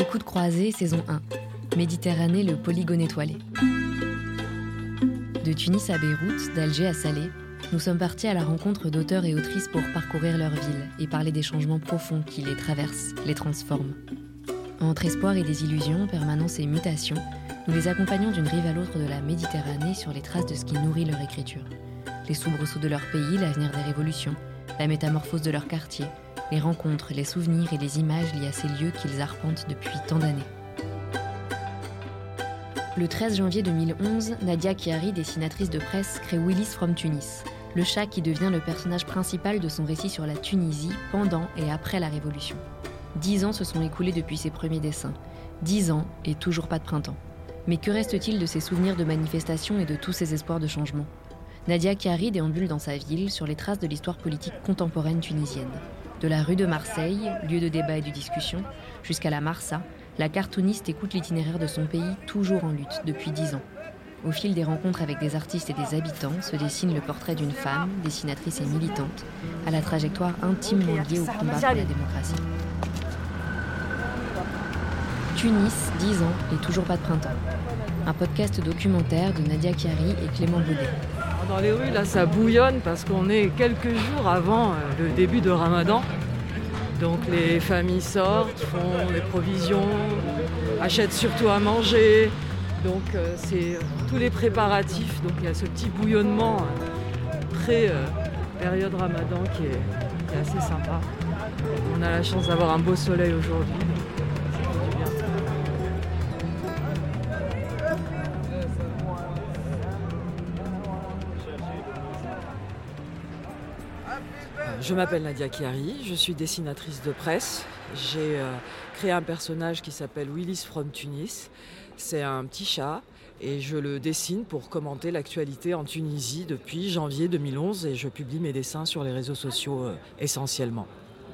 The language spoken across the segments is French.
Écoute croisée, saison 1. Méditerranée, le polygone étoilé. De Tunis à Beyrouth, d'Alger à Salé, nous sommes partis à la rencontre d'auteurs et autrices pour parcourir leur ville et parler des changements profonds qui les traversent, les transforment. Entre espoir et désillusion, permanence et mutation, nous les accompagnons d'une rive à l'autre de la Méditerranée sur les traces de ce qui nourrit leur écriture. Les soubresauts de leur pays, l'avenir des révolutions, la métamorphose de leur quartier, les rencontres, les souvenirs et les images liées à ces lieux qu'ils arpentent depuis tant d'années. Le 13 janvier 2011, Nadia Chiari, dessinatrice de presse, crée Willis from Tunis, le chat qui devient le personnage principal de son récit sur la Tunisie pendant et après la Révolution. Dix ans se sont écoulés depuis ses premiers dessins. Dix ans et toujours pas de printemps. Mais que reste-t-il de ses souvenirs de manifestations et de tous ses espoirs de changement? Nadia Chiari déambule dans sa ville sur les traces de l'histoire politique contemporaine tunisienne. De la rue de Marseille, lieu de débat et de discussion, jusqu'à la Marsa, la cartooniste écoute l'itinéraire de son pays toujours en lutte depuis dix ans. Au fil des rencontres avec des artistes et des habitants se dessine le portrait d'une femme, dessinatrice et militante, à la trajectoire intimement liée au combat pour la démocratie. Tunis, 10 ans et toujours pas de printemps. Un podcast documentaire de Nadia Chiari et Clément Baudet. Dans les rues, là, ça bouillonne parce qu'on est quelques jours avant euh, le début de Ramadan. Donc les familles sortent, font des provisions, achètent surtout à manger. Donc euh, c'est euh, tous les préparatifs. Donc il y a ce petit bouillonnement pré-période Ramadan qui est assez sympa. On a la chance d'avoir un beau soleil aujourd'hui. Je m'appelle Nadia Chiari, je suis dessinatrice de presse. J'ai euh, créé un personnage qui s'appelle Willis from Tunis. C'est un petit chat et je le dessine pour commenter l'actualité en Tunisie depuis janvier 2011 et je publie mes dessins sur les réseaux sociaux euh, essentiellement.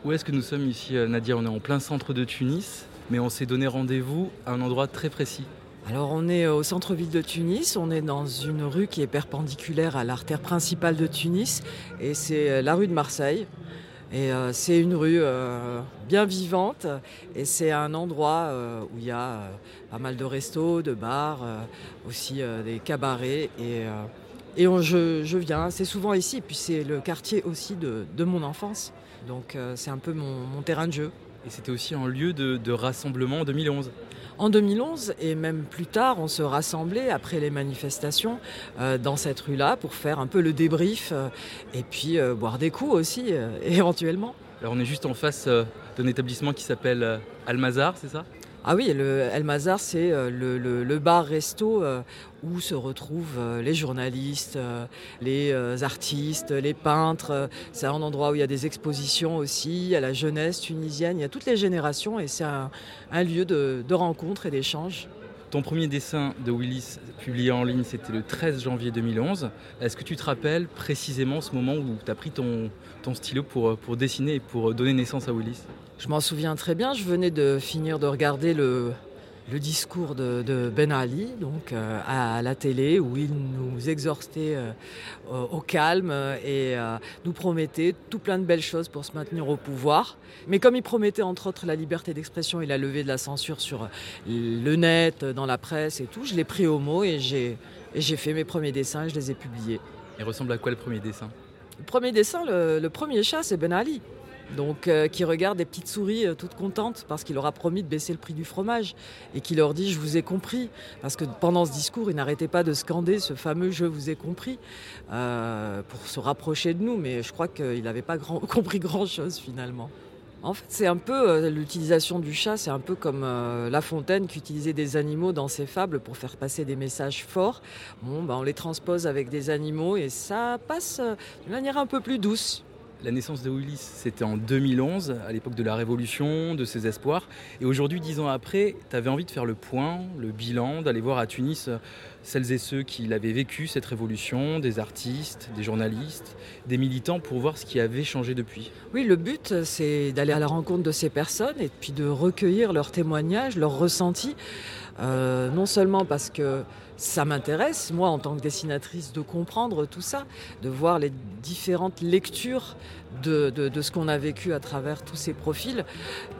Où est-ce que nous sommes ici euh, Nadia? On est en plein centre de Tunis, mais on s'est donné rendez-vous à un endroit très précis. Alors on est au centre-ville de Tunis, on est dans une rue qui est perpendiculaire à l'artère principale de Tunis et c'est euh, la rue de Marseille. Et euh, c'est une rue euh, bien vivante et c'est un endroit où il y a pas mal de restos, de bars, aussi des cabarets. Et, je, viens, c'est souvent ici, puis c'est le quartier aussi de, mon enfance. Donc c'est un peu mon, terrain de jeu. Et c'était aussi un lieu de rassemblement en 2011 en 2011 et même plus tard, on se rassemblait après les manifestations euh, dans cette rue-là pour faire un peu le débrief euh, et puis euh, boire des coups aussi éventuellement. Alors on est juste en face d'un établissement qui s'appelle Almazar, c'est ça? Ah oui, le El Mazar, c'est euh, le, bar-resto euh, où se retrouvent euh, les journalistes, les artistes, les peintres. C'est un endroit où il y a des expositions aussi, à la jeunesse tunisienne, il y a toutes les générations et c'est un, lieu de, de rencontre et d'échange. Ton premier dessin de Willis publié en ligne, c'était le 13 janvier 2011. Est-ce que tu te rappelles précisément ce moment où tu as pris ton, stylo pour dessiner et pour donner naissance à Willis? Je m'en souviens très bien, je venais de finir de regarder le, discours de, Ben Ali donc, euh, à, la télé où il nous exhortait euh, au calme et euh, nous promettait tout plein de belles choses pour se maintenir au pouvoir. Mais comme il promettait entre autres la liberté d'expression et la levée de la censure sur le net, dans la presse et tout, je l'ai pris au mot et j'ai, fait mes premiers dessins et je les ai publiés. Et ressemble à quoi le premier dessin? Le premier dessin, le premier chat, c'est Ben Ali donc euh, qui regarde des petites souris euh, toutes contentes parce qu'il leur a promis de baisser le prix du fromage et qui leur dit je vous ai compris parce que pendant ce discours il n'arrêtait pas de scander ce fameux je vous ai compris euh, pour se rapprocher de nous mais je crois qu'il n'avait pas compris grand chose finalement. En fait, c'est un peu l'utilisation du chat, c'est un peu comme La Fontaine qui utilisait des animaux dans ses fables pour faire passer des messages forts. Bon, ben, on les transpose avec des animaux et ça passe d'une manière un peu plus douce. La naissance de Willis, c'était en 2011, à l'époque de la Révolution, de ses espoirs. Et aujourd'hui, dix ans après, tu avais envie de faire le point, le bilan, d'aller voir à Tunis celles et ceux qui l'avaient vécu, cette révolution, des artistes, des journalistes, des militants, pour voir ce qui avait changé depuis. Oui, le but, c'est d'aller à la rencontre de ces personnes et puis de recueillir leurs témoignages, leurs ressentis, euh, non seulement parce que ça m'intéresse, moi, en tant que dessinatrice, de comprendre tout ça, de voir les différentes lectures de, ce qu'on a vécu à travers tous ces profils,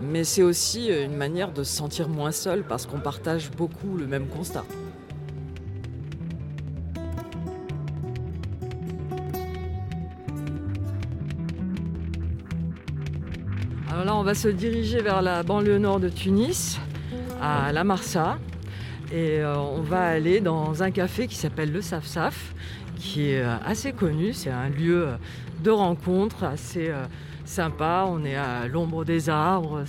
mais c'est aussi une manière de se sentir moins seul parce qu'on partage beaucoup le même constat. Alors là, on va se diriger vers la banlieue nord de Tunis, à La Marsa. Et euh, on va aller dans un café qui s'appelle le Saf Saf, qui est euh, assez connu. C'est un lieu de rencontre assez euh, sympa. On est à l'ombre des arbres.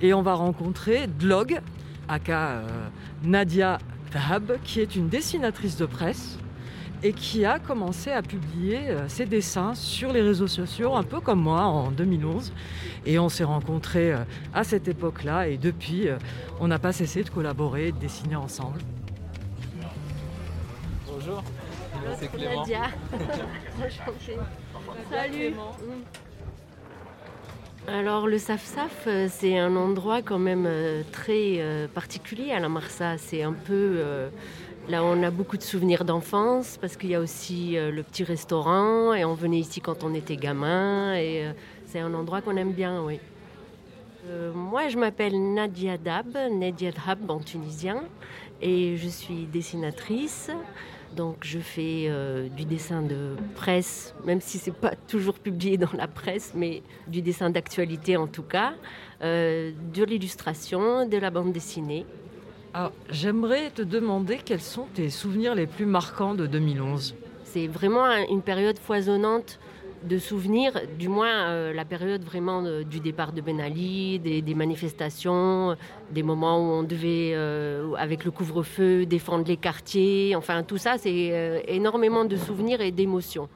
Et on va rencontrer Dlog, aka Nadia Tahab, qui est une dessinatrice de presse et qui a commencé à publier ses dessins sur les réseaux sociaux, un peu comme moi en 2011. Et on s'est rencontrés euh, à cette époque-là et depuis, euh, on n'a pas cessé de collaborer et de dessiner ensemble. Bonjour, c'est Clément. Salut. Alors le Saf-Saf, euh, c'est un endroit quand même très particulier à la Marsa. C'est un peu... Là, on a beaucoup de souvenirs d'enfance parce qu'il y a aussi le petit restaurant et on venait ici quand on était gamin et c'est un endroit qu'on aime bien, oui. Euh, moi, je m'appelle Nadia Dab, Nadia Dab en tunisien, et je suis dessinatrice. Donc, je fais euh, du dessin de presse, même si c'est pas toujours publié dans la presse, mais du dessin d'actualité en tout cas, euh, de l'illustration, de la bande dessinée. Alors, j'aimerais te demander quels sont tes souvenirs les plus marquants de 2011. C'est vraiment une période foisonnante de souvenirs, du moins euh, la période vraiment euh, du départ de Ben Ali, des, manifestations, des moments où on devait, euh, avec le couvre-feu, défendre les quartiers. Enfin, tout ça, c'est énormément de souvenirs et d'émotions.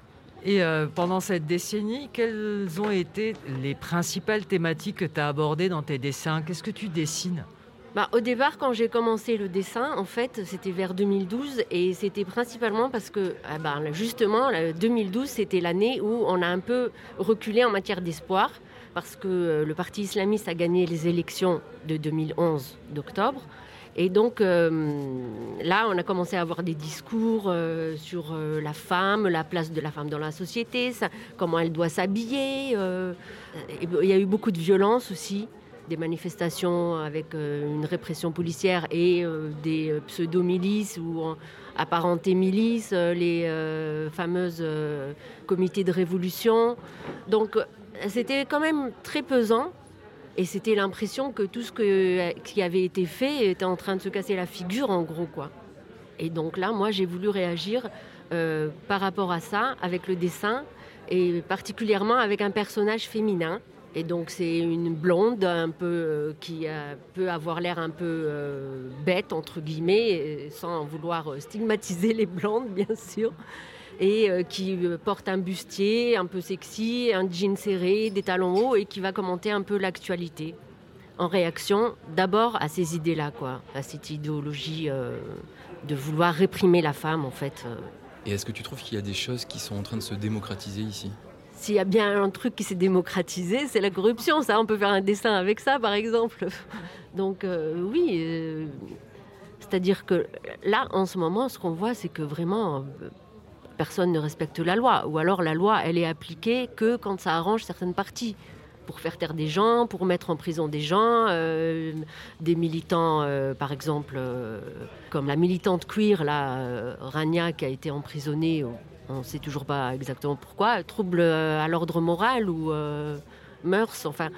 Et pendant cette décennie, quelles ont été les principales thématiques que tu as abordées dans tes dessins? Qu'est-ce que tu dessines? Bah, au départ, quand j'ai commencé le dessin, en fait, c'était vers 2012 et c'était principalement parce que, ah bah, justement, 2012, c'était l'année où on a un peu reculé en matière d'espoir parce que euh, le parti islamiste a gagné les élections de 2011 d'octobre. Et donc euh, là, on a commencé à avoir des discours euh, sur la femme, la place de la femme dans la société, comment elle doit s'habiller. il y a eu beaucoup de violence aussi des manifestations avec euh, une répression policière et euh, des euh, pseudo-milices ou apparentées milices, les fameuses comités de révolution. Donc c'était quand même très pesant et c'était l'impression que tout ce qui avait été fait était en train de se casser la figure en gros quoi. Et donc là, moi j'ai voulu réagir par rapport à ça avec le dessin et particulièrement avec un personnage féminin et donc c'est une blonde un peu euh, qui peut avoir l'air un peu euh, bête entre guillemets, sans vouloir stigmatiser les blondes bien sûr, et euh, qui porte un bustier un peu sexy, un jean serré, des talons hauts et qui va commenter un peu l'actualité. En réaction d'abord à ces idées-là, quoi, à cette idéologie de vouloir réprimer la femme en fait. Et est-ce que tu trouves qu'il y a des choses qui sont en train de se démocratiser ici? S'il y a bien un truc qui s'est démocratisé, c'est la corruption. Ça, on peut faire un dessin avec ça, par exemple. Donc euh, oui, euh, c'est-à-dire que là, en ce moment, ce qu'on voit, c'est que vraiment, euh, personne ne respecte la loi. Ou alors la loi, elle est appliquée que quand ça arrange certaines parties pour faire taire des gens, pour mettre en prison des gens, des militants, par exemple, comme la militante queer, là, Rania, qui a été emprisonnée on ne sait toujours pas exactement pourquoi, trouble euh, à l'ordre moral ou euh, mœurs, enfin,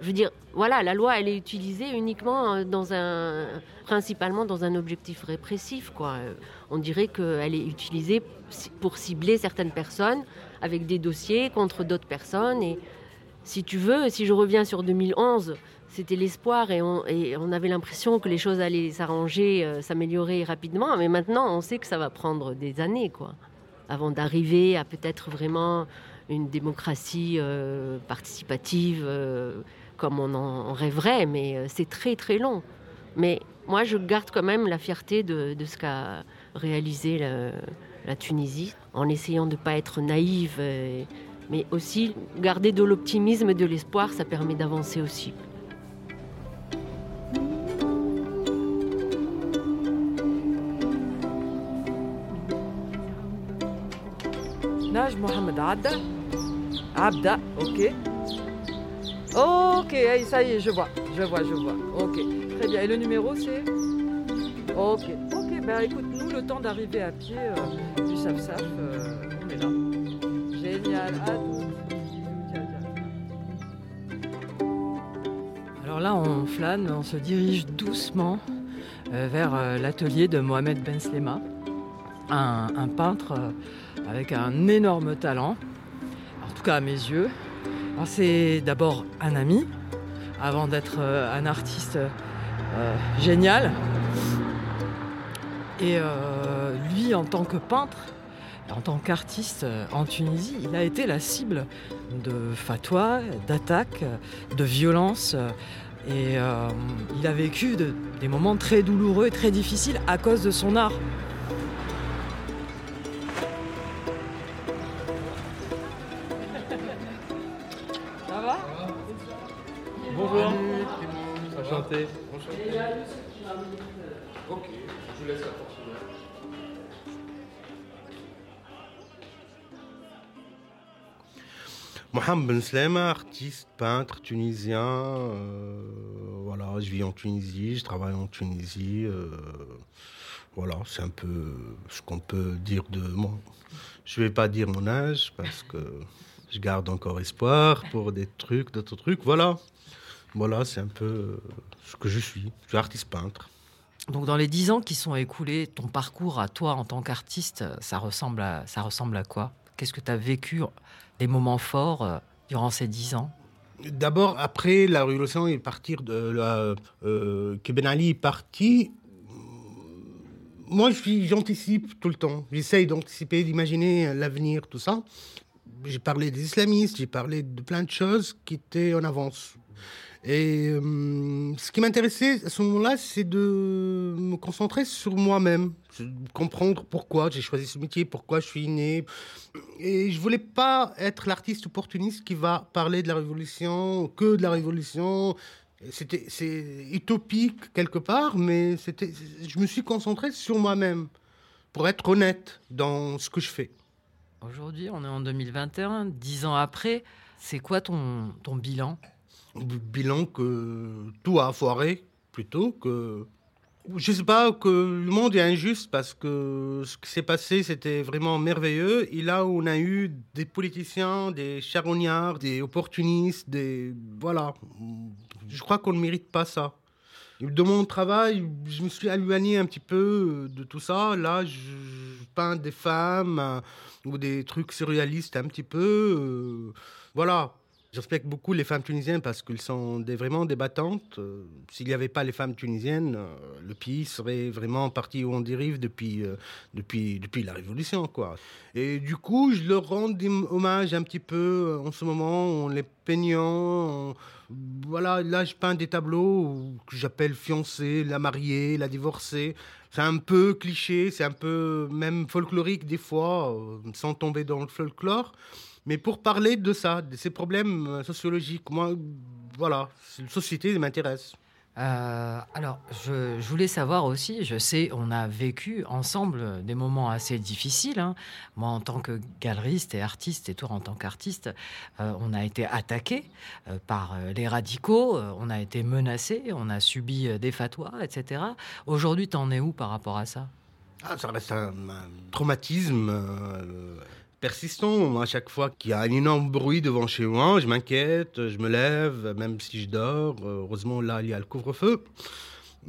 je veux dire, voilà, la loi, elle est utilisée uniquement euh, dans un, principalement dans un objectif répressif, quoi. On dirait qu'elle est utilisée pour cibler certaines personnes avec des dossiers contre d'autres personnes. Et si tu veux, si je reviens sur 2011, c'était l'espoir et on, et on, avait l'impression que les choses allaient s'arranger, s'améliorer rapidement. Mais maintenant, on sait que ça va prendre des années, quoi avant d'arriver à peut-être vraiment une démocratie euh, participative euh, comme on en rêverait, mais euh, c'est très très long. Mais moi, je garde quand même la fierté de, ce qu'a réaliser la, Tunisie, en essayant de ne pas être naïve, mais aussi garder de l'optimisme et de l'espoir, ça permet d'avancer aussi. Mohamed Adda. Abda, ok. Ok, ça y est, je vois, je vois, je vois. Ok, très bien. Et le numéro c'est Ok, ok, ben écoute, nous, le temps d'arriver à pied euh, du Saf-Saf, euh, on est là. Génial, Alors là, on flâne, on se dirige doucement euh, vers l'atelier de Mohamed Ben Slema, un, peintre avec un énorme talent, en tout cas à mes yeux. C'est d'abord un ami, avant d'être euh, un artiste euh, génial. Et euh, lui, en tant que peintre, en tant qu'artiste en Tunisie, il a été la cible de fatwas, d'attaques, de violences. Et il a vécu des moments très douloureux et très difficiles à cause de son art. Mohamed Ben artiste, peintre tunisien. Euh, voilà, je vis en Tunisie, je travaille en Tunisie. Euh, voilà, c'est un peu ce qu'on peut dire de moi. Je vais pas dire mon âge parce que je garde encore espoir pour des trucs, d'autres trucs. Voilà, voilà, c'est un peu ce que je suis. Je suis artiste peintre. Donc dans les dix ans qui sont écoulés, ton parcours à toi en tant qu'artiste, ça ressemble à, ça ressemble à quoi? Qu'est-ce que tu as vécu des moments forts euh, durant ces dix ans D'abord, après la révolution et partir de la, euh, que Ben Ali est parti, moi, j'anticipe tout le temps. J'essaye d'anticiper, d'imaginer l'avenir, tout ça. J'ai parlé des islamistes, j'ai parlé de plein de choses qui étaient en avance. Et euh, ce qui m'intéressait à ce moment-là, c'est de me concentrer sur moi-même, comprendre pourquoi j'ai choisi ce métier, pourquoi je suis né. Et je voulais pas être l'artiste opportuniste qui va parler de la révolution, que de la révolution. C'était, c'est utopique quelque part, mais c'était, je me suis concentré sur moi-même pour être honnête dans ce que je fais. Aujourd'hui, on est en 2021, dix ans après. C'est quoi ton, ton bilan? Bilan que tout a foiré plutôt que je sais pas que le monde est injuste parce que ce qui s'est passé c'était vraiment merveilleux. Et là on a eu des politiciens des charognards des opportunistes des voilà. Je crois qu'on ne mérite pas ça. De mon travail je me suis éloigné un petit peu de tout ça. Là je, peins des femmes euh, ou des trucs surréalistes un petit peu euh, voilà je beaucoup les femmes tunisiennes parce qu'elles sont vraiment des battantes. Euh, s'il n'y avait pas les femmes tunisiennes, euh, le pays serait vraiment parti où on dérive depuis, euh, depuis, depuis la Révolution. Quoi. Et du coup, je leur rends hommage un petit peu en ce moment, en les peignant. Voilà, là, je peins des tableaux que j'appelle fiancée, la mariée, la divorcée. C'est un peu cliché, c'est un peu même folklorique des fois, sans tomber dans le folklore. Mais pour parler de ça, de ces problèmes euh, sociologiques, moi, voilà, la société m'intéresse. Euh, alors, je, voulais savoir aussi, je sais, on a vécu ensemble des moments assez difficiles. Hein. Moi, en tant que galeriste et artiste, et toi en tant qu'artiste, euh, on a été attaqué par les radicaux, on a été menacé, on a subi des fatwas, etc. Aujourd'hui, t'en es où par rapport à ça? Ah, Ça reste un, traumatisme persistant. À chaque fois qu'il y a un énorme bruit devant chez moi, je m'inquiète, je me lève, même si je dors. Heureusement, là, il y a le couvre-feu.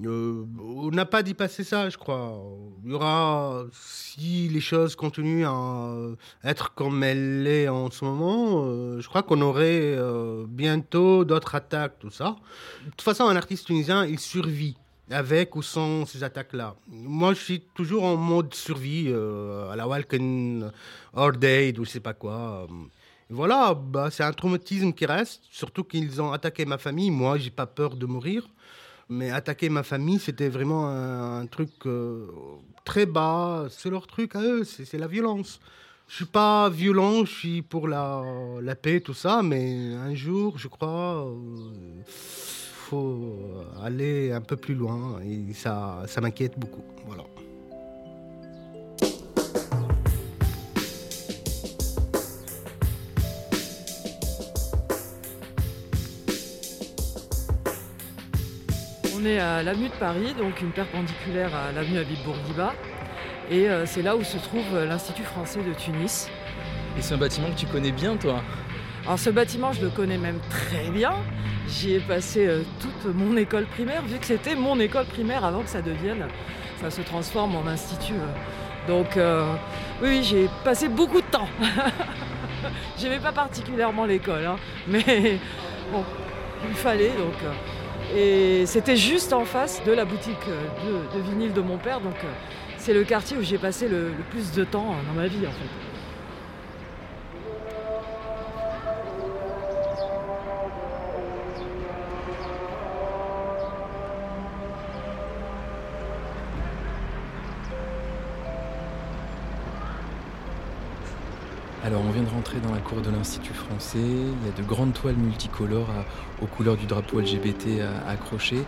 Euh, on n'a pas d'y passer ça, je crois. Il y aura, si les choses continuent à être comme elles sont en ce moment, euh, je crois qu'on aurait euh, bientôt d'autres attaques, tout ça. De toute façon, un artiste tunisien, il survit avec ou sans ces attaques-là. Moi, je suis toujours en mode survie, euh, à la Walken, Day, ou je sais pas quoi. Voilà, bah, c'est un traumatisme qui reste, surtout qu'ils ont attaqué ma famille. Moi, j'ai pas peur de mourir. Mais attaquer ma famille, c'était vraiment un, truc euh, très bas. C'est leur truc à eux, c'est la violence. Je suis pas violent, je suis pour la, paix, tout ça, mais un jour, je crois, il faut aller un peu plus loin et ça, ça m'inquiète beaucoup. Voilà. On est à l'avenue de Paris, donc une perpendiculaire à l'avenue Habib Bourguiba. Et euh, c'est là où se trouve l'Institut français de Tunis. Et c'est un bâtiment que tu connais bien, toi? Alors ce bâtiment, je le connais même très bien. J'y ai passé euh, toute mon école primaire, vu que c'était mon école primaire avant que ça devienne, ça se transforme en institut. Donc oui, j'ai passé beaucoup de temps. J'aimais pas particulièrement l'école, hein. mais bon, il fallait donc. Et c'était juste en face de la boutique de, de vinyle de mon père, donc c'est le quartier où j'ai passé le, le, plus de temps dans ma vie en fait. On vient de rentrer dans la cour de l'Institut français, il y a de grandes toiles multicolores aux couleurs du drapeau LGBT accrochées,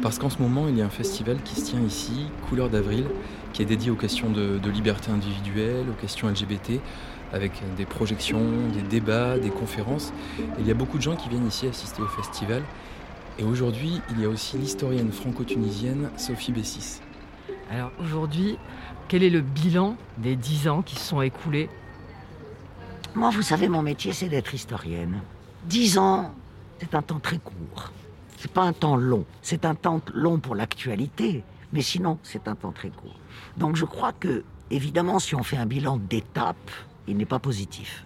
parce qu'en ce moment il y a un festival qui se tient ici, Couleurs d'avril, qui est dédié aux questions de, liberté individuelle, aux questions LGBT, avec des projections, des débats, des conférences. il y a beaucoup de gens qui viennent ici assister au festival. Et aujourd'hui, il y a aussi l'historienne franco-tunisienne Sophie Bessis. Alors aujourd'hui, quel est le bilan des dix ans qui se sont écoulés moi, vous savez, mon métier, c'est d'être historienne. Dix ans, c'est un temps très court. C'est pas un temps long. C'est un temps long pour l'actualité, mais sinon, c'est un temps très court. Donc, je crois que, évidemment, si on fait un bilan d'étape, il n'est pas positif.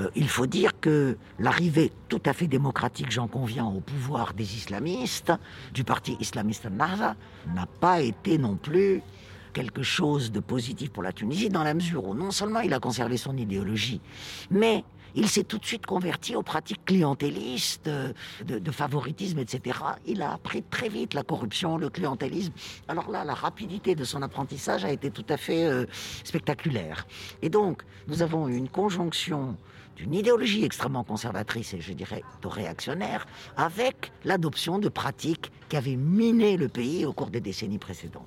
Euh, il faut dire que l'arrivée tout à fait démocratique, j'en conviens, au pouvoir des islamistes, du parti islamiste Nahda, n'a pas été non plus quelque chose de positif pour la Tunisie dans la mesure où non seulement il a conservé son idéologie, mais il s'est tout de suite converti aux pratiques clientélistes, euh, de, favoritisme, etc. Il a appris très vite la corruption, le clientélisme. Alors là, la rapidité de son apprentissage a été tout à fait euh, spectaculaire. Et donc, nous avons une conjonction d'une idéologie extrêmement conservatrice et je dirais de réactionnaire, avec l'adoption de pratiques qui avaient miné le pays au cours des décennies précédentes.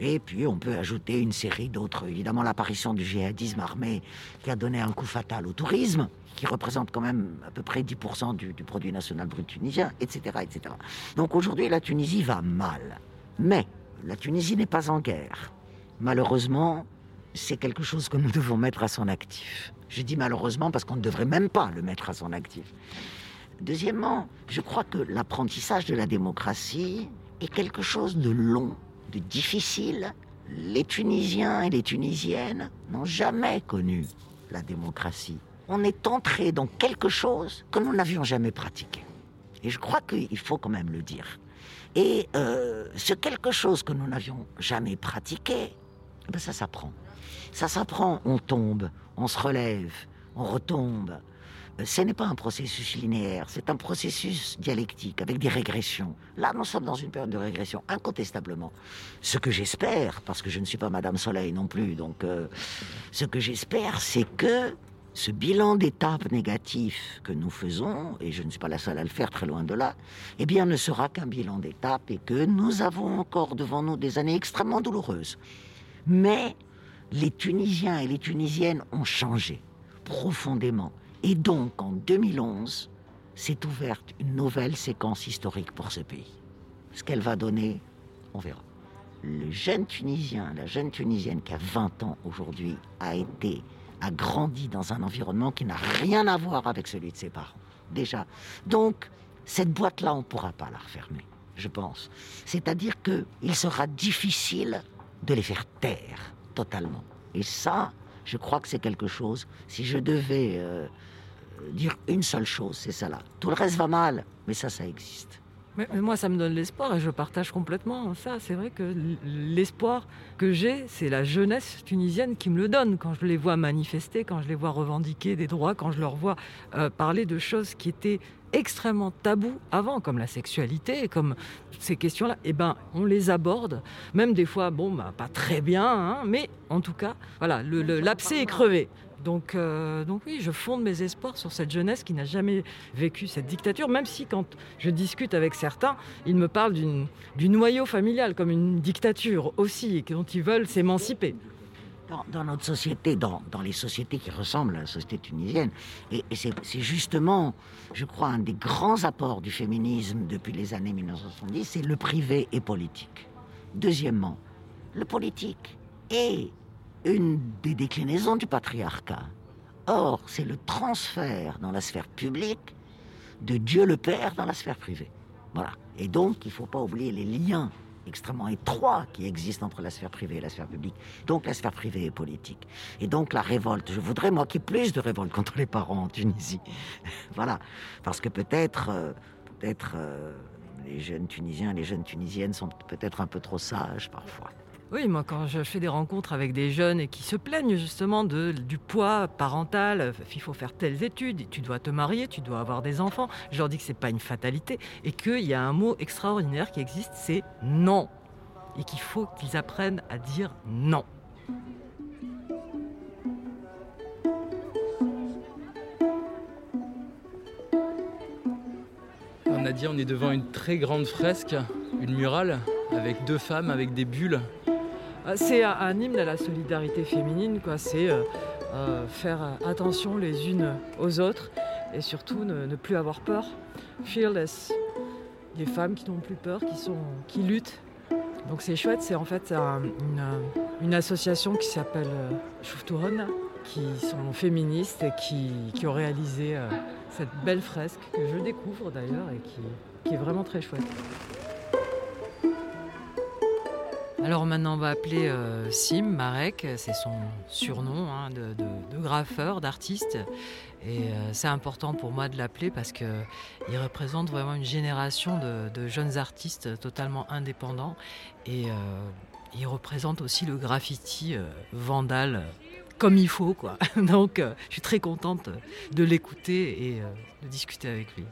Et puis on peut ajouter une série d'autres, évidemment l'apparition du djihadisme armé qui a donné un coup fatal au tourisme, qui représente quand même à peu près 10% du, du, produit national brut tunisien, etc. etc. Donc aujourd'hui la Tunisie va mal. Mais la Tunisie n'est pas en guerre. Malheureusement, c'est quelque chose que nous devons mettre à son actif. Je dis malheureusement parce qu'on ne devrait même pas le mettre à son actif. Deuxièmement, je crois que l'apprentissage de la démocratie est quelque chose de long difficile. Les Tunisiens et les Tunisiennes n'ont jamais connu la démocratie. On est entré dans quelque chose que nous n'avions jamais pratiqué. Et je crois qu'il faut quand même le dire. Et euh, ce quelque chose que nous n'avions jamais pratiqué, eh ben ça s'apprend. Ça s'apprend, on tombe, on se relève, on retombe, ce n'est pas un processus linéaire, c'est un processus dialectique avec des régressions. Là, nous sommes dans une période de régression, incontestablement. Ce que j'espère, parce que je ne suis pas Madame Soleil non plus, donc euh, ce que j'espère, c'est que ce bilan d'étape négatif que nous faisons, et je ne suis pas la seule à le faire, très loin de là, eh bien, ne sera qu'un bilan d'étape et que nous avons encore devant nous des années extrêmement douloureuses. Mais les Tunisiens et les Tunisiennes ont changé profondément. Et donc, en 2011, s'est ouverte une nouvelle séquence historique pour ce pays. Ce qu'elle va donner, on verra. Le jeune Tunisien, la jeune Tunisienne qui a 20 ans aujourd'hui, a été, a grandi dans un environnement qui n'a rien à voir avec celui de ses parents. Déjà. Donc, cette boîte-là, on ne pourra pas la refermer, je pense. C'est-à-dire qu'il sera difficile de les faire taire totalement. Et ça, je crois que c'est quelque chose, si je devais euh, dire une seule chose, c'est ça là. Tout le reste va mal, mais ça, ça existe. Mais, moi, ça me donne l'espoir et je partage complètement ça. C'est vrai que l'espoir que j'ai, c'est la jeunesse tunisienne qui me le donne. Quand je les vois manifester, quand je les vois revendiquer des droits, quand je leur vois euh, parler de choses qui étaient extrêmement tabous avant, comme la sexualité, comme ces questions-là, eh ben, on les aborde, même des fois, bon, bah, pas très bien, hein, mais en tout cas, voilà, l'abcès est crevé. Donc, euh, donc oui, je fonde mes espoirs sur cette jeunesse qui n'a jamais vécu cette dictature, même si quand je discute avec certains, ils me parlent du noyau familial comme une dictature aussi, et dont ils veulent s'émanciper. Dans, notre société, dans, les sociétés qui ressemblent à la société tunisienne, et, c'est justement, je crois, un des grands apports du féminisme depuis les années 1970, c'est le privé et politique. Deuxièmement, le politique est une des déclinaisons du patriarcat. Or, c'est le transfert dans la sphère publique de Dieu le Père dans la sphère privée. Voilà. Et donc, il ne faut pas oublier les liens extrêmement étroits qui existent entre la sphère privée et la sphère publique. Donc la sphère privée est politique. Et donc la révolte, je voudrais moi qu'il y ait plus de révolte contre les parents en Tunisie. voilà. Parce que peut-être, euh, peut-être euh, les jeunes Tunisiens, les jeunes Tunisiennes sont peut-être un peu trop sages parfois. Oui, moi quand je fais des rencontres avec des jeunes et qui se plaignent justement de, du poids parental, il faut faire telles études, tu dois te marier, tu dois avoir des enfants, je leur dis que c'est pas une fatalité et qu'il y a un mot extraordinaire qui existe, c'est non. Et qu'il faut qu'ils apprennent à dire non. On a dit on est devant une très grande fresque, une murale, avec deux femmes avec des bulles c'est un hymne à la solidarité féminine. C'est euh, euh, faire attention les unes aux autres et surtout ne, plus avoir peur. Fearless. Des femmes qui n'ont plus peur, qui, sont, qui luttent. Donc c'est chouette, c'est en fait une, association qui s'appelle euh, qui sont féministes et qui, ont réalisé euh, cette belle fresque que je découvre d'ailleurs et qui est vraiment très chouette. Alors maintenant, on va appeler euh, Sim Marek, c'est son surnom hein, de, graffeur, d'artiste. Et euh, c'est important pour moi de l'appeler parce qu'il représente vraiment une génération de, jeunes artistes totalement indépendants. Et euh, il représente aussi le graffiti vandal comme il faut. Quoi. Donc je suis très contente de l'écouter et de discuter avec lui.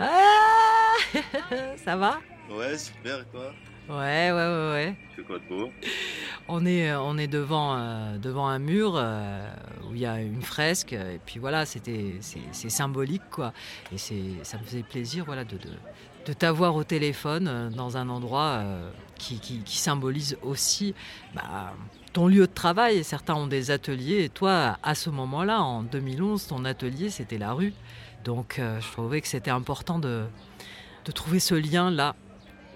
Ah Ça va? Ouais, super, quoi. Ouais, ouais, ouais, ouais. Fais quoi de beau? On est, euh, on est devant, euh, devant un mur euh, où il y a une fresque. Et puis voilà, c'était, c'est, symbolique, quoi. Et c'est, ça me faisait plaisir, voilà, de, de, de t'avoir au téléphone dans un endroit qui, qui, qui, symbolise aussi bah, ton lieu de travail. Certains ont des ateliers. Et toi, à ce moment-là, en 2011, ton atelier, c'était la rue. Donc, je trouvais que c'était important de, de trouver ce lien-là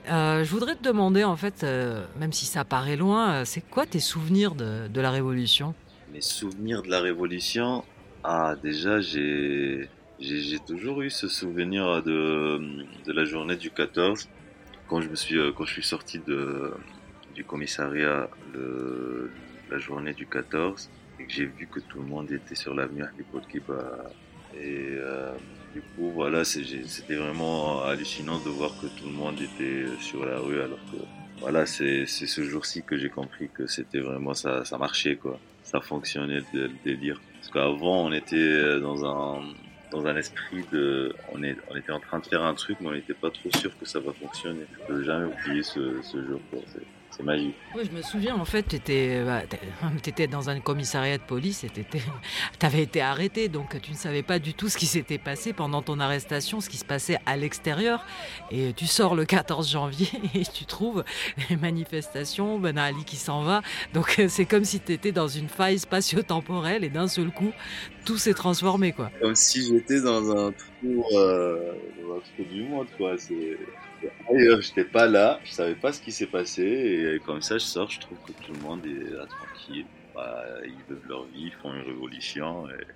euh, je voudrais te demander, en fait, euh, même si ça paraît loin, euh, c'est quoi tes souvenirs de, la Révolution? Mes souvenirs de la Révolution? Ah, déjà, j'ai, toujours eu ce souvenir de, la journée du 14, quand je, me suis, quand je suis sorti du commissariat le, la journée du 14, et que j'ai vu que tout le monde était sur l'avenue Ali Et du coup, voilà, c'était vraiment hallucinant de voir que tout le monde était sur la rue, alors que voilà, c'est ce jour-ci que j'ai compris que c'était vraiment ça, ça marchait quoi, ça fonctionnait le délire. Parce qu'avant, on était dans un dans un esprit de, on, est, on était en train de faire un truc, mais on n'était pas trop sûr que ça va fonctionner. Je peux jamais oublier ce, ce jour. Quoi c'est magique. Oui, je me souviens, en fait, tu étais, bah, étais, dans un commissariat de police et tu avais été arrêté, donc tu ne savais pas du tout ce qui s'était passé pendant ton arrestation, ce qui se passait à l'extérieur. Et tu sors le 14 janvier et tu trouves les manifestations, Ben Ali qui s'en va. Donc c'est comme si tu étais dans une faille spatio-temporelle et d'un seul coup, tout s'est transformé. quoi. Comme si j'étais dans un trou, euh, dans un trou du monde. quoi. C'est j'étais pas là, je savais pas ce qui s'est passé, et comme ça, je sors, je trouve que tout le monde est là tranquille. Bah, ils vivent leur vie, ils font une révolution, et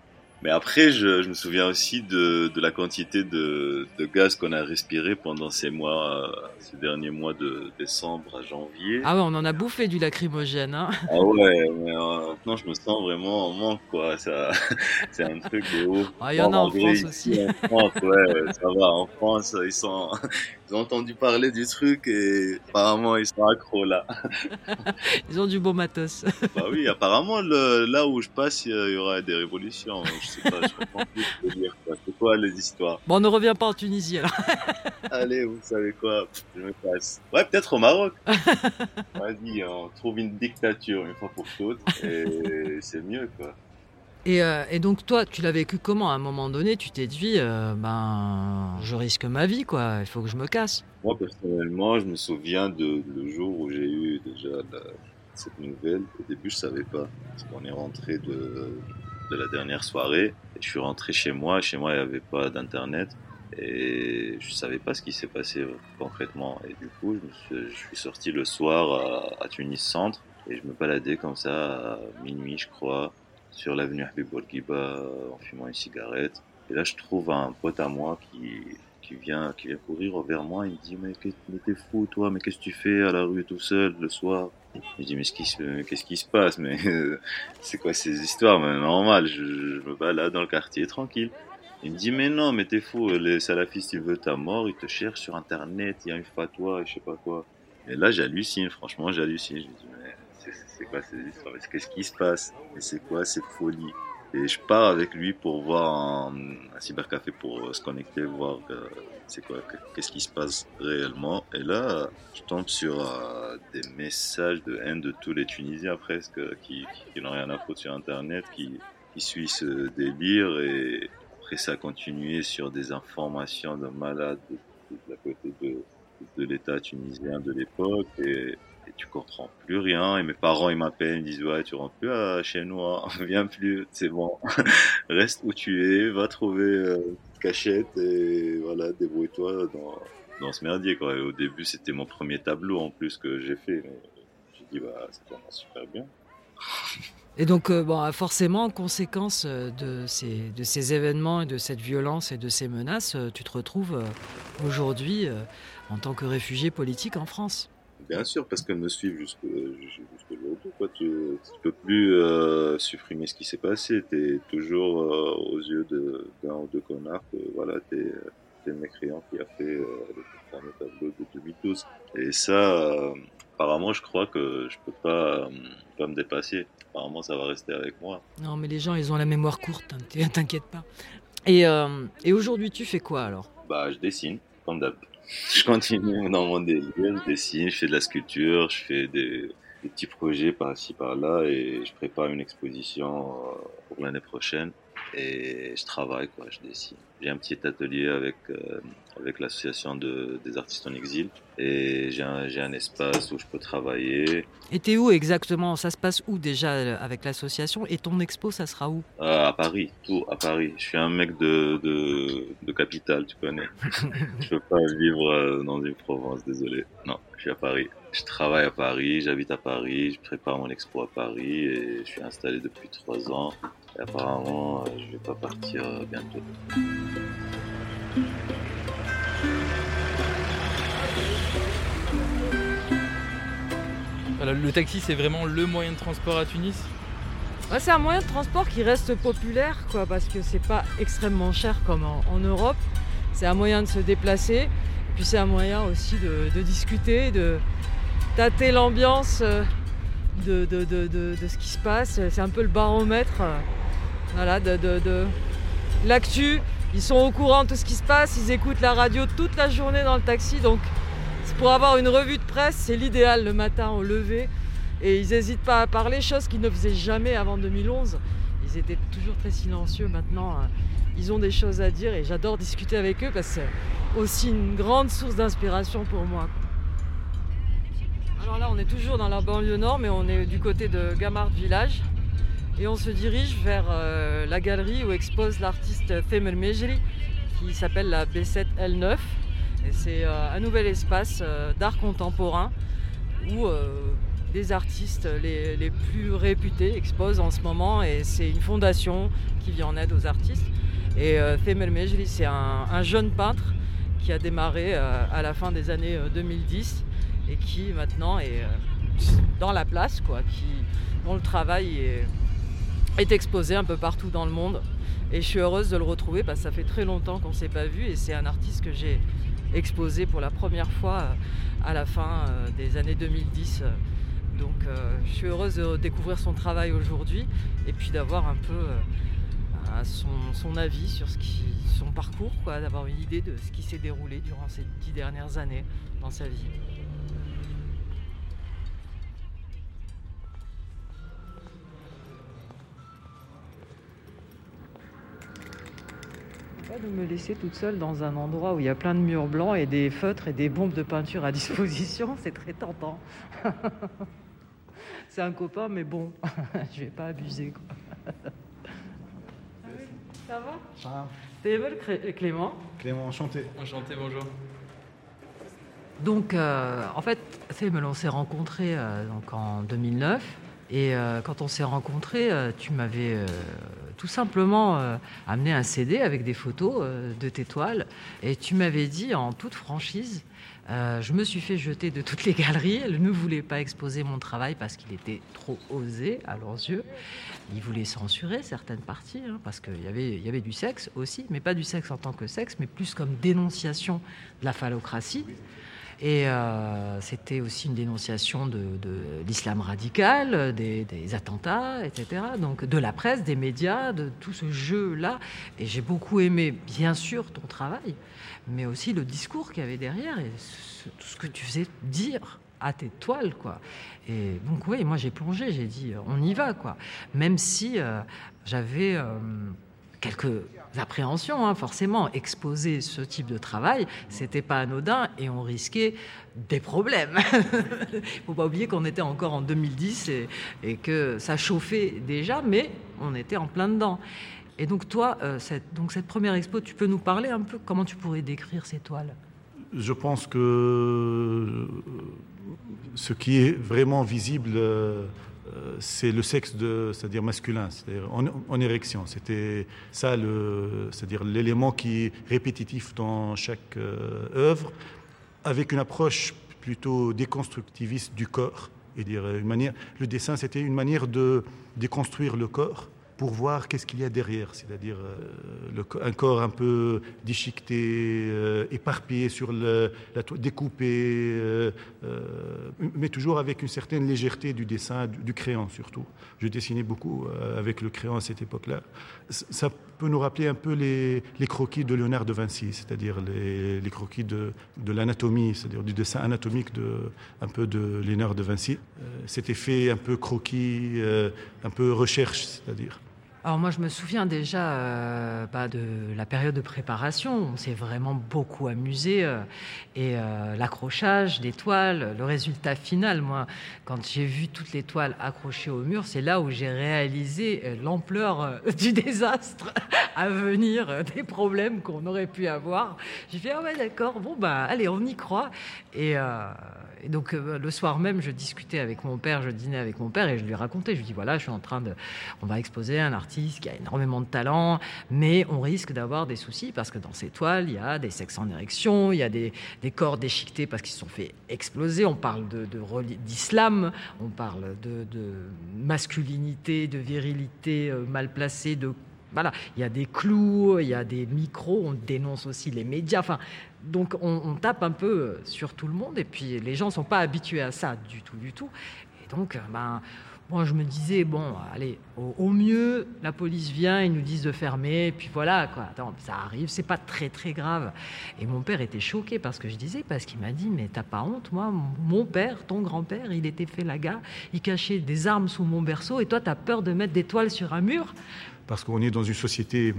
Mais après, je, je, me souviens aussi de, de la quantité de, de gaz qu'on a respiré pendant ces mois, euh, ces derniers mois de décembre à janvier. Ah ouais, on en a bouffé du lacrymogène. Hein ah ouais, mais euh, maintenant je me sens vraiment en manque, quoi. Ça, c'est un truc de ouf. Ah, il y en a en France aussi. En France, ouais, ça va. En France, ils sont, ils ont entendu parler du truc et apparemment ils sont accros là. ils ont du beau matos. bah oui, apparemment le, là où je passe, il y aura des révolutions. Je sais pas, je comprends plus ce que dire. C'est quoi les histoires? Bon, on ne revient pas en Tunisie alors. Allez, vous savez quoi? Je me passe. Ouais, peut-être au Maroc. Vas-y, on trouve une dictature une fois pour toutes et c'est mieux quoi. Et, euh, et, donc toi, tu l'as vécu comment? À un moment donné, tu t'es dit, euh, ben, je risque ma vie, quoi. Il faut que je me casse. Moi, personnellement, je me souviens de le jour où j'ai eu déjà la, cette nouvelle. Au début, je savais pas, parce qu'on est rentré de, de la dernière soirée. Et je suis rentré chez moi. Chez moi, il n'y avait pas d'internet. Et je savais pas ce qui s'est passé concrètement. Et du coup, je, suis, sorti le soir à, Tunis Centre et je me baladais comme ça à minuit, je crois sur l'avenue Habib Bourguiba en fumant une cigarette. Et là, je trouve un pote à moi qui, qui vient, qui vient courir vers moi. Il me dit, mais, t'es fou, toi, mais qu'est-ce que tu fais à la rue tout seul le soir? Je dis, mais qu'est-ce qui se passe? Mais c'est quoi ces histoires? Mais normal, je, je, me balade dans le quartier tranquille. Il me dit, mais non, mais t'es fou, les salafistes, ils veulent ta mort, ils te cherchent sur Internet, il y a une fatwa, je sais pas quoi. Et là, j'hallucine, franchement, j'hallucine. Je me dis, mais c'est quoi ces histoires? Qu'est-ce qui se passe? Et c'est quoi cette folie? Et je pars avec lui pour voir un, cybercafé pour euh, se connecter, voir euh, c'est quoi, qu'est-ce qui se passe réellement. Et là, je tombe sur euh, des messages de haine de tous les Tunisiens presque qui, n'ont rien à foutre sur Internet, qui, qui suivent ce délire. Et après, ça a continué sur des informations de malades de, la côté de, de l'État tunisien de l'époque. Tu comprends plus rien. Et mes parents, ils m'appellent, ils disent, ouais, tu rentres plus à chez nous, hein. viens plus, c'est bon. Reste où tu es, va trouver euh, cachette et voilà, débrouille-toi dans, dans ce merdier, au début, c'était mon premier tableau en plus que j'ai fait. J'ai dit, bah, ça commence super bien. Et donc, euh, bon, forcément, conséquence euh, de ces, de ces événements et de cette violence et de ces menaces, euh, tu te retrouves euh, aujourd'hui euh, en tant que réfugié politique en France. Bien sûr, parce qu'elles me suivent jusqu'aujourd'hui. Jusqu tu ne peux plus euh, supprimer ce qui s'est passé. Tu es toujours euh, aux yeux d'un ou deux connards que voilà, tu es, le mécréant qui a fait euh, le fameux tableau de 2012. Et ça, euh, apparemment, je crois que je peux pas, pas me dépasser. Apparemment, ça va rester avec moi. Non, mais les gens, ils ont la mémoire courte, hein, t'inquiète pas. Et, et aujourd'hui, tu fais quoi alors? Bah, je dessine, comme d'hab je continue dans mon délire, je dessine, je fais de la sculpture, je fais des, petits projets par-ci par-là et je prépare une exposition euh, pour l'année prochaine et je travaille quoi, je dessine. J'ai un petit atelier avec euh, avec l'association de, des artistes en exil et j'ai un, j'ai un espace où je peux travailler. Et t'es où exactement? Ça se passe où déjà euh, avec l'association? Et ton expo, ça sera où? Euh, À Paris, tout à Paris. Je suis un mec de, de, de capitale, tu connais. je peux pas vivre dans une province, désolé. Non, je suis à Paris. Je travaille à Paris, j'habite à Paris, je prépare mon expo à Paris et je suis installé depuis trois ans. Et apparemment, je vais pas partir bientôt. Voilà, le taxi, c'est vraiment le moyen de transport à Tunis? Ouais, C'est un moyen de transport qui reste populaire, quoi, parce que c'est pas extrêmement cher comme en, en Europe. C'est un moyen de se déplacer, puis c'est un moyen aussi de, de, discuter, de tâter l'ambiance de, de, de, ce qui se passe. C'est un peu le baromètre voilà, de, l'actu. Ils sont au courant de tout ce qui se passe, ils écoutent la radio toute la journée dans le taxi, donc pour avoir une revue de presse, c'est l'idéal le matin au lever. Et ils n'hésitent pas à parler, chose qu'ils ne faisaient jamais avant 2011. Ils étaient toujours très silencieux. Maintenant, ils ont des choses à dire et j'adore discuter avec eux parce que c'est aussi une grande source d'inspiration pour moi. Alors là, on est toujours dans la banlieue nord, mais on est du côté de Gamard Village. Et on se dirige vers euh, la galerie où expose l'artiste Femel Mejri, qui s'appelle la B7L9. Et c'est euh, un nouvel espace euh, d'art contemporain où des artistes les, plus réputés exposent en ce moment et c'est une fondation qui vient en aide aux artistes. Et Femel Mejli, c'est un, un, jeune peintre qui a démarré à la fin des années 2010 euh, et qui maintenant est dans la place, quoi, qui, dont le travail est, est, exposé un peu partout dans le monde. Et je suis heureuse de le retrouver parce que ça fait très longtemps qu'on ne s'est pas vu et c'est un artiste que j'ai exposé pour la première fois à la fin des années 2010. Donc je suis heureuse de découvrir son travail aujourd'hui et puis d'avoir un peu son, avis sur son parcours, d'avoir une idée de ce qui s'est déroulé durant ces dix dernières années dans sa vie. Pas de me laisser toute seule dans un endroit où il y a plein de murs blancs et des feutres et des bombes de peinture à disposition, c'est très tentant. c'est un copain, mais bon, je vais pas abuser. Quoi. Ça va? Ça va. T'es Clément? Clément, enchanté. Enchanté, bonjour. Donc, euh, en fait, on s'est rencontrés euh, donc en 2009. Et euh, quand on s'est rencontrés, euh, tu m'avais euh, tout simplement amené un CD avec des photos de tes toiles. Et tu m'avais dit en toute franchise, je me suis fait jeter de toutes les galeries. Elles ne voulaient pas exposer mon travail parce qu'il était trop osé à leurs yeux. Ils voulaient censurer certaines parties hein, parce qu'il y avait, y avait du sexe aussi, mais pas du sexe en tant que sexe, mais plus comme dénonciation de la phallocratie. Et euh, c'était aussi une dénonciation de, l'islam radical, des, attentats, etc. Donc de la presse, des médias, de tout ce jeu-là. Et j'ai beaucoup aimé, bien sûr, ton travail, mais aussi le discours qu'il y avait derrière et tout ce que tu faisais dire à tes toiles, quoi. Et donc oui, moi j'ai plongé, j'ai dit on y va, quoi. Même si euh, j'avais euh, quelques appréhensions, hein, forcément. Exposer ce type de travail, c'était pas anodin et on risquait des problèmes. Il faut pas oublier qu'on était encore en 2010 et, que ça chauffait déjà, mais on était en plein dedans. Et donc toi, euh, cette, donc cette première expo, tu peux nous parler un peu? Comment tu pourrais décrire ces toiles Je pense que ce qui est vraiment visible euh, c'est le sexe de, c'est-à-dire masculin, c'est-à-dire en, érection. C'était ça, le, c'est-à-dire l'élément qui est répétitif dans chaque euh, œuvre, avec une approche plutôt déconstructiviste du corps. Et dire une manière, le dessin, c'était une manière de déconstruire le corps pour voir qu'est-ce qu'il y a derrière, c'est-à-dire euh, un corps un peu déchiqueté, euh, éparpillé sur la découpé, euh, mais toujours avec une certaine légèreté du dessin, du, crayon surtout. Je dessinais beaucoup avec le crayon à cette époque-là. Ça peut nous rappeler un peu les, croquis de Léonard de Vinci, c'est-à-dire les, croquis de, l'anatomie, c'est-à-dire du dessin anatomique de, un peu de Léonard de Vinci. Cet effet un peu croquis, un peu recherche, c'est-à-dire. Alors moi je me souviens déjà euh, bah, de la période de préparation, on s'est vraiment beaucoup amusé euh, et euh, l'accrochage des toiles, le résultat final, moi quand j'ai vu toutes les toiles accrochées au mur, c'est là où j'ai réalisé l'ampleur du désastre à venir, des problèmes qu'on aurait pu avoir. J'ai fait ah ouais d'accord, bon bah allez on y croit. Et donc euh, le soir même, je discutais avec mon père, je dînais avec mon père et je lui racontais. Je lui dis voilà, je suis en train de, on va exposer un artiste qui a énormément de talent, mais on risque d'avoir des soucis parce que dans ces toiles, il y a des sexes en érection, il y a des, corps déchiquetés parce qu'ils se sont fait exploser. On parle de, d'islam, on parle de, de, masculinité, de virilité euh, mal placée, de voilà, il y a des clous, il y a des micros, on dénonce aussi les médias. Enfin, donc on, tape un peu sur tout le monde et puis les gens ne sont pas habitués à ça du tout, du tout. Et donc, ben, moi je me disais, bon, allez, au, mieux, la police vient, ils nous disent de fermer, puis voilà, quoi. Ça arrive, c'est pas très très grave. Et mon père était choqué parce que je disais, parce qu'il m'a dit, mais t'as pas honte, moi, mon père, ton grand-père, il était fait la gare, il cachait des armes sous mon berceau, et toi t'as peur de mettre des toiles sur un mur? Parce qu'on est dans une société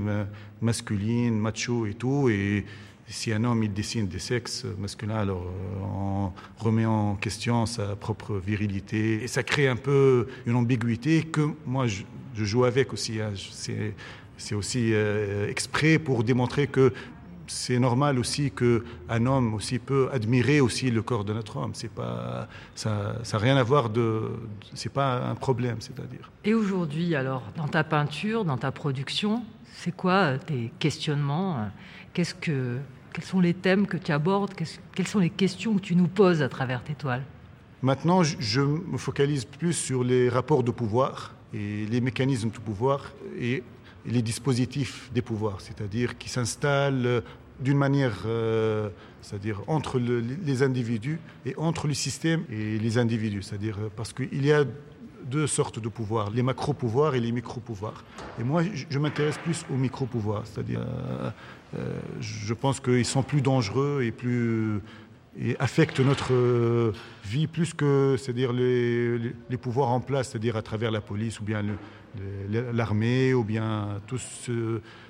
masculine, macho et tout, et si un homme il dessine des sexes masculins, alors euh, on remet en question sa propre virilité et ça crée un peu une ambiguïté que moi je, joue avec aussi. Hein. C'est aussi euh, exprès pour démontrer que c'est normal aussi qu'un homme aussi peut admirer aussi le corps de notre homme. C'est pas, ça n'a rien à voir de. C'est pas un problème, c'est-à-dire. Et aujourd'hui, alors, dans ta peinture, dans ta production, c'est quoi euh, tes questionnements euh, Qu'est-ce que, Quels sont les thèmes que tu abordes Quelles sont les questions que tu nous poses à travers tes toiles? Maintenant, je me focalise plus sur les rapports de pouvoir et les mécanismes de pouvoir et les dispositifs des pouvoirs, c'est-à-dire qui s'installent d'une manière, euh, c'est-à-dire entre les individus et entre le système et les individus, c'est-à-dire euh, parce qu'il y a deux sortes de pouvoirs, les macro-pouvoirs et les micro-pouvoirs. Et moi, je, m'intéresse plus aux micro-pouvoirs, c'est-à-dire, je pense qu'ils sont plus dangereux et plus et affectent notre vie plus que, c'est-à-dire les, les, pouvoirs en place, c'est-à-dire à travers la police ou bien le, l'armée ou bien tous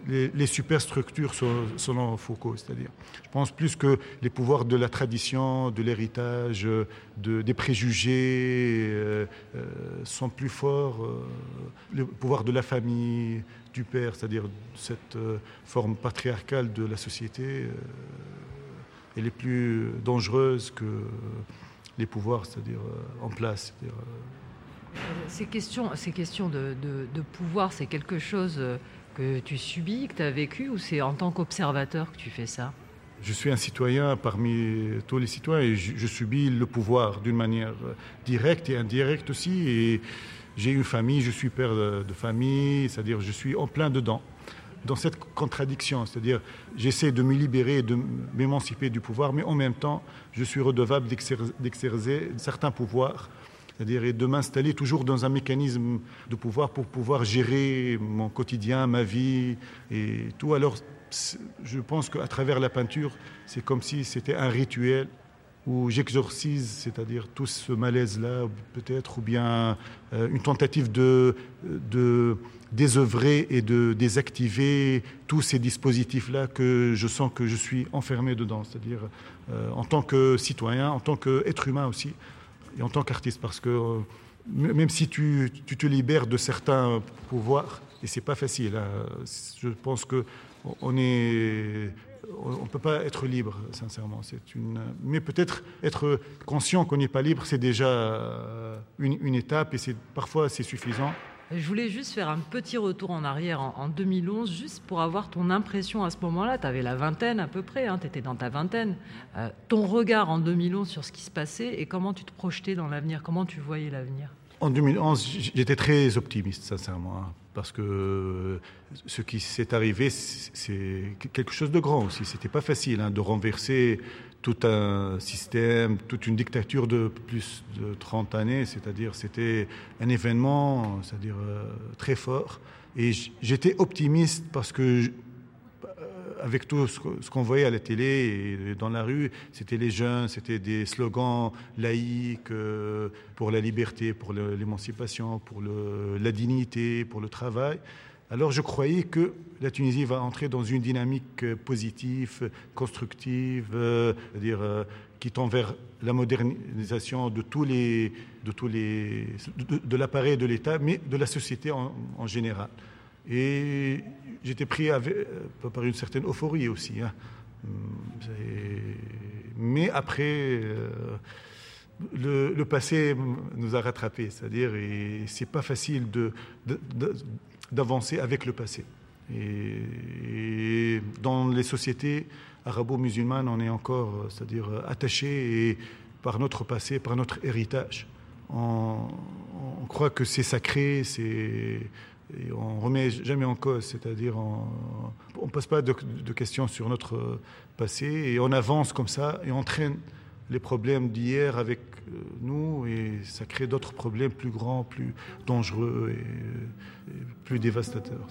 les, superstructures selon Foucault. C'est-à-dire, je pense plus que les pouvoirs de la tradition, de l'héritage, de, des préjugés euh, euh, sont plus forts. Euh, le pouvoir de la famille, du père, c'est-à-dire cette forme patriarcale de la société, elle est plus dangereuse que les pouvoirs, c'est-à-dire en place. Ces questions, ces questions de, pouvoir, c'est quelque chose que tu subis, que tu as vécu, ou c'est en tant qu'observateur que tu fais ça? Je suis un citoyen parmi tous les citoyens et je, subis le pouvoir d'une manière directe et indirecte aussi. Et j'ai une famille, je suis père de, famille, c'est-à-dire je suis en plein dedans, dans cette contradiction. C'est-à-dire j'essaie de me libérer de m'émanciper du pouvoir, mais en même temps, je suis redevable d'exercer certains pouvoirs c'est-à-dire de m'installer toujours dans un mécanisme de pouvoir pour pouvoir gérer mon quotidien, ma vie et tout. Alors, je pense qu'à travers la peinture, c'est comme si c'était un rituel où j'exorcise, c'est-à-dire tout ce malaise-là, peut-être, ou bien euh, une tentative de, de désœuvrer et de désactiver tous ces dispositifs-là que je sens que je suis enfermé dedans, c'est-à-dire euh, en tant que citoyen, en tant qu'être humain aussi et en tant qu'artiste, parce que euh, même si tu, tu, te libères de certains pouvoirs, et c'est pas facile, hein, je pense que on est on ne peut pas être libre, sincèrement. C'est une... Mais peut-être être conscient qu'on n'est pas libre, c'est déjà une, une étape et parfois c'est suffisant. Je voulais juste faire un petit retour en arrière en, 2011, juste pour avoir ton impression à ce moment-là. Tu avais la vingtaine à peu près, hein, tu étais dans ta vingtaine. Euh, ton regard en 2011 sur ce qui se passait et comment tu te projetais dans l'avenir, comment tu voyais l'avenir? En 2011, j'étais très optimiste, sincèrement, hein, parce que ce qui s'est arrivé, c'est quelque chose de grand aussi. C'était pas facile hein, de renverser tout un système, toute une dictature de plus de 30 années, c'est-à-dire c'était un événement, c'est-à-dire euh, très fort. Et j'étais optimiste parce que euh, avec tout ce qu'on voyait à la télé et dans la rue, c'était les jeunes, c'était des slogans laïques euh, pour la liberté, pour l'émancipation, pour la dignité, pour le travail. Alors je croyais que la Tunisie va entrer dans une dynamique positive, constructive, euh, c'est-à-dire euh, qui tend vers la modernisation de tous les, de tous les, de, l'appareil de l'État, mais de la société en, général. Et j'étais pris euh, par une certaine euphorie aussi. Hein. Mais après. le, passé nous a rattrapés, c'est-à-dire, et c'est pas facile de, d'avancer avec le passé. Et, dans les sociétés arabo-musulmanes, on est encore, c'est-à-dire attaché et par notre passé, par notre héritage. On, croit que c'est sacré, c'est et on remet jamais en cause, c'est-à-dire on ne pose pas de, de, questions sur notre passé et on avance comme ça et on traîne les problèmes d'hier avec euh, nous et ça crée d'autres problèmes plus grands, plus dangereux et, plus dévastateurs.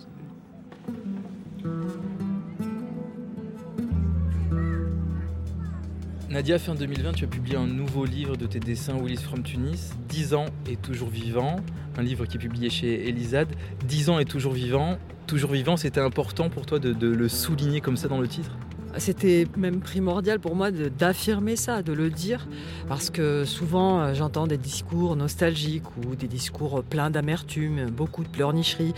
Nadia, fin 2020, tu as publié un nouveau livre de tes dessins, Willis from Tunis, 10 ans et toujours vivant, un livre qui est publié chez Elisade. 10 ans et toujours vivant, toujours vivant, c'était important pour toi de, de le souligner comme ça dans le titre? C'était même primordial pour moi d'affirmer ça, de le dire, parce que souvent euh, j'entends des discours nostalgiques ou des discours pleins d'amertume, beaucoup de pleurnicherie.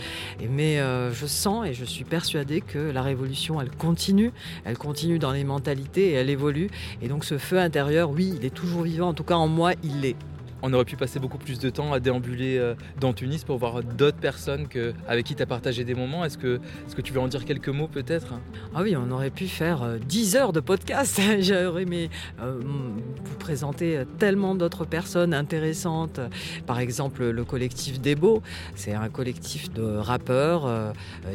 Mais euh, je sens et je suis persuadée que la révolution, elle continue, elle continue dans les mentalités et elle évolue. Et donc ce feu intérieur, oui, il est toujours vivant, en tout cas en moi, il l'est on aurait pu passer beaucoup plus de temps à déambuler euh, dans Tunis pour voir d'autres personnes que, avec qui tu as partagé des moments. Est-ce que, tu veux en dire quelques mots peut-être? Ah oui, on aurait pu faire 10 euh, heures de podcast. J'aurais aimé euh, vous présenter tellement d'autres personnes intéressantes. Par exemple, le collectif Debo, c'est un collectif de rappeurs,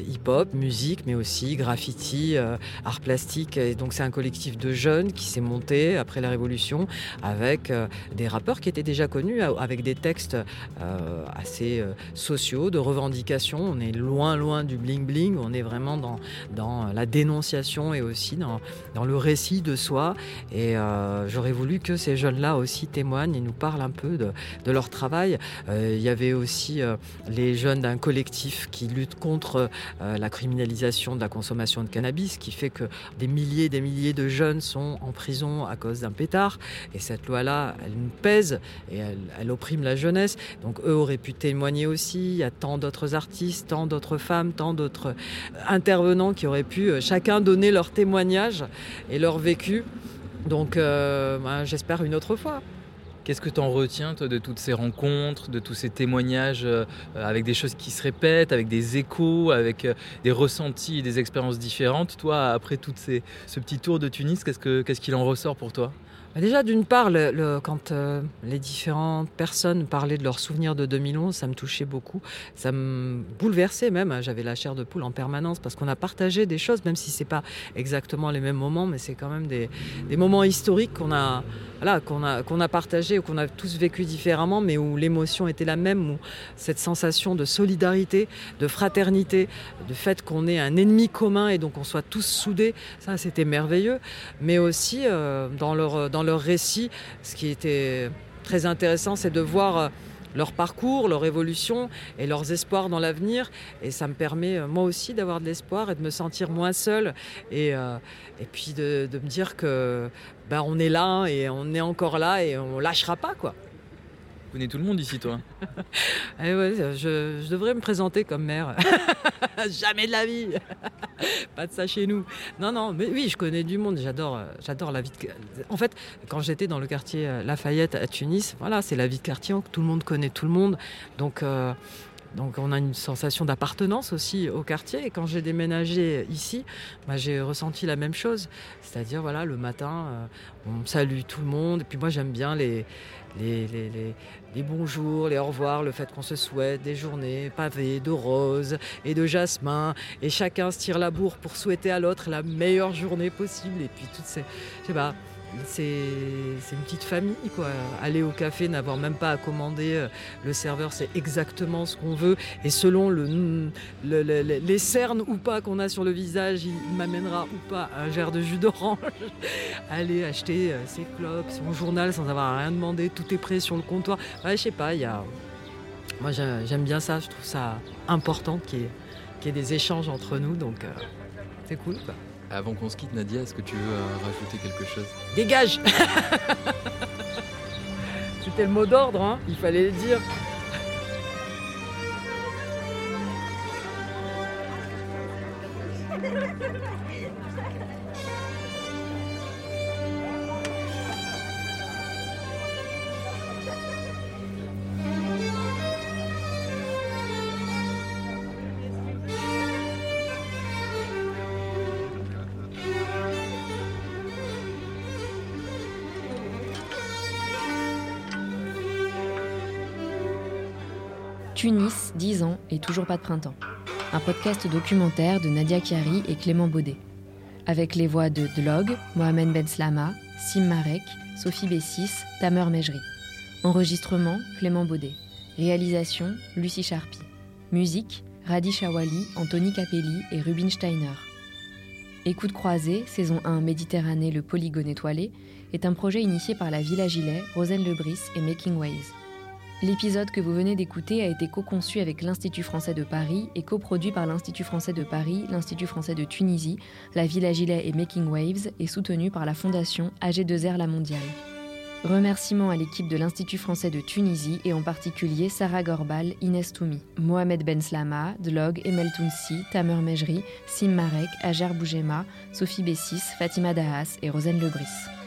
hip-hop, musique, mais aussi graffiti, art plastique. Et donc c'est un collectif de jeunes qui s'est monté après la Révolution avec des rappeurs qui étaient déjà connu, avec des textes euh, assez euh, sociaux, de revendication. On est loin, loin du bling-bling, on est vraiment dans, dans la dénonciation et aussi dans, dans le récit de soi. Et euh, j'aurais voulu que ces jeunes-là aussi témoignent et nous parlent un peu de, de leur travail. il y avait aussi les jeunes d'un collectif qui lutte contre la criminalisation de la consommation de cannabis, qui fait que des milliers et des milliers de jeunes sont en prison à cause d'un pétard. Et cette loi-là, elle nous pèse et elle, opprime la jeunesse. Donc eux auraient pu témoigner aussi. Il y a tant d'autres artistes, tant d'autres femmes, tant d'autres euh, intervenants qui auraient pu euh, chacun donner leur témoignage et leur vécu. Donc euh, ben, j'espère une autre fois. Qu'est-ce que tu en retiens toi, de toutes ces rencontres, de tous ces témoignages avec des choses qui se répètent, avec des échos, avec des ressentis des expériences différentes? Toi, après tout ce petit tour de Tunis, qu'est-ce qu'il en ressort pour toi? Déjà, d'une part, quand euh, les différentes personnes parlaient de leurs souvenirs de 2011, ça me touchait beaucoup. Ça me bouleversait même. J'avais la chair de poule en permanence parce qu'on a partagé des choses, même si c'est pas exactement les mêmes moments, mais c'est quand même des, moments historiques qu'on a, voilà, qu'on a, qu'on a partagés ou qu'on a tous vécu différemment, mais où l'émotion était la même, où cette sensation de solidarité, de fraternité, du fait qu'on ait un ennemi commun et donc on soit tous soudés, ça c'était merveilleux. Mais aussi euh, dans leur leur récit. Ce qui était très intéressant, c'est de voir euh, leur parcours, leur évolution et leurs espoirs dans l'avenir. Et ça me permet, euh, moi aussi, d'avoir de l'espoir et de me sentir moins seul. Et, euh, et puis de, me dire que ben, on est là et on est encore là et on lâchera pas, quoi connais tout le monde ici, toi. eh ouais, je, devrais me présenter comme mère. Jamais de la vie. Pas de ça chez nous. Non, non, mais oui, je connais du monde. J'adore, euh, j'adore la vie. De... En fait, quand j'étais dans le quartier euh, Lafayette à Tunis, voilà, c'est la vie de quartier. Tout le monde connaît tout le monde. Donc, euh, donc on a une sensation d'appartenance aussi au quartier. Et quand j'ai déménagé ici, bah, j'ai ressenti la même chose. C'est-à-dire, voilà, le matin, on salue tout le monde. Et puis moi, j'aime bien les, les, les, les, bonjours, les au revoir, le fait qu'on se souhaite des journées pavées de roses et de jasmin, et chacun se tire la bourre pour souhaiter à l'autre la meilleure journée possible. Et puis toutes ces, je sais pas, c'est une petite famille quoi. Aller au café, n'avoir même pas à commander, euh, le serveur c'est exactement ce qu'on veut et selon le, les cernes ou pas qu'on a sur le visage, il, m'amènera ou pas un verre de jus d'orange. Aller acheter euh, ses clopes, son journal sans avoir rien demander, tout est prêt sur le comptoir. Ouais, je sais pas, il moi j'aime bien ça, je trouve ça important qu'il y, ait des échanges entre nous donc euh, c'est cool quoi. Avant qu'on se quitte, Nadia, est-ce que tu veux euh, rajouter quelque chose? Dégage! C'était le mot d'ordre, hein. Il fallait le dire. Tunis, 10 ans et toujours pas de printemps. Un podcast documentaire de Nadia Chiari et Clément Baudet. Avec les voix de Dlog, Mohamed Ben Slama, Sim Marek, Sophie Bessis, Tamer Mejri. Enregistrement, Clément Baudet. Réalisation, Lucie Charpie. Musique, Radi Shawali, Anthony Capelli et Rubin Steiner. Écoute croisée, saison 1 Méditerranée, le polygone étoilé, est un projet initié par la Villa Gilet, Rosane Lebris et Making Ways. L'épisode que vous venez d'écouter a été co-conçu avec l'Institut français de Paris et coproduit par l'Institut français de Paris, l'Institut français de Tunisie, la Villa Gilet et Making Waves et soutenu par la Fondation AG2R La Mondiale. Remerciements à l'équipe de l'Institut français de Tunisie et en particulier Sarah Gorbal, Inès Toumi, Mohamed Ben Slama, Dlog, Emel Tounsi, Tamer Mejri, Sim Marek, Ager Boujema, Sophie Bessis, Fatima Dahas et Rosane Lebris.